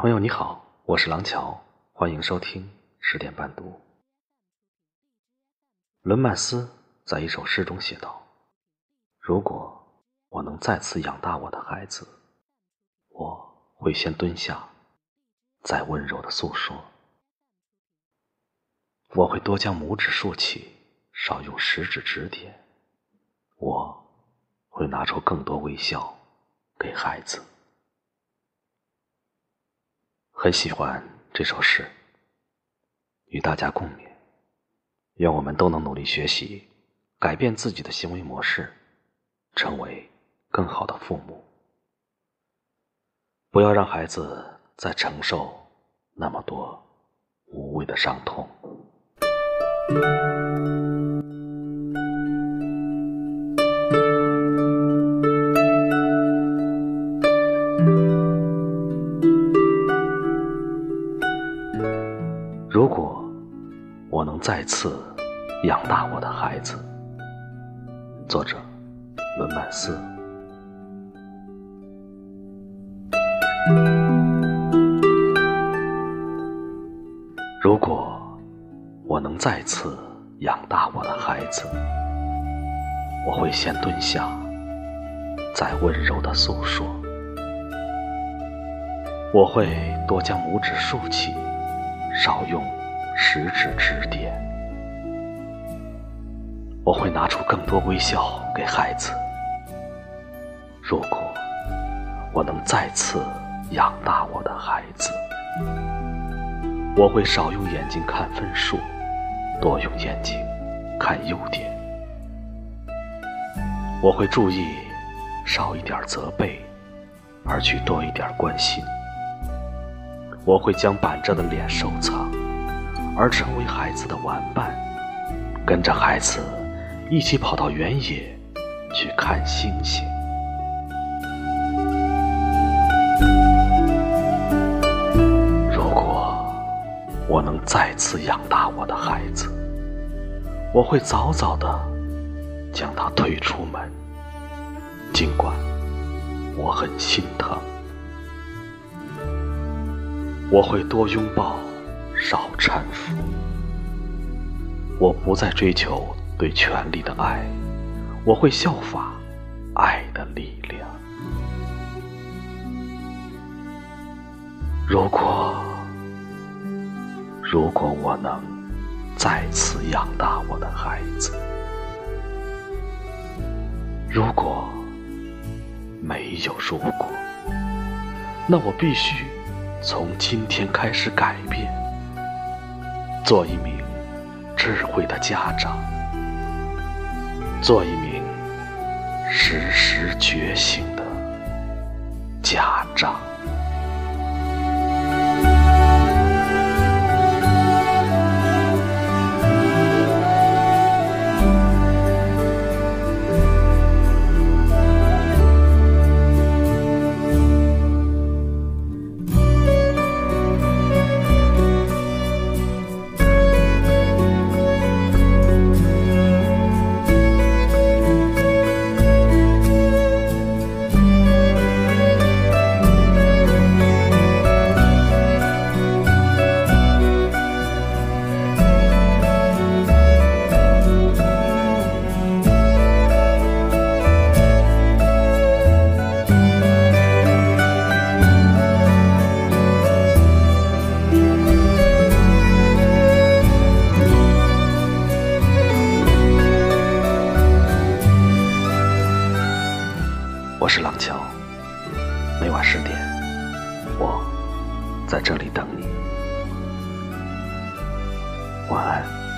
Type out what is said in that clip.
朋友你好，我是廊桥，欢迎收听十点半读。伦曼斯在一首诗中写道：“如果我能再次养大我的孩子，我会先蹲下，再温柔的诉说。我会多将拇指竖起，少用食指指点。我会拿出更多微笑给孩子。”很喜欢这首诗，与大家共勉。愿我们都能努力学习，改变自己的行为模式，成为更好的父母。不要让孩子再承受那么多无谓的伤痛。我能再次养大我的孩子，作者伦曼斯。如果我能再次养大我的孩子，我会先蹲下，再温柔的诉说。我会多将拇指竖起。少用食指指点，我会拿出更多微笑给孩子。如果我能再次养大我的孩子，我会少用眼睛看分数，多用眼睛看优点。我会注意少一点责备，而去多一点关心。我会将板着的脸收藏，而成为孩子的玩伴，跟着孩子一起跑到原野去看星星。如果我能再次养大我的孩子，我会早早的将他推出门，尽管我很心疼。我会多拥抱，少搀扶。我不再追求对权力的爱，我会效法爱的力量。如果，如果我能再次养大我的孩子，如果没有如果，那我必须。从今天开始改变，做一名智慧的家长，做一名时时觉醒的家长。我是廊桥，每晚十点，我在这里等你。晚安。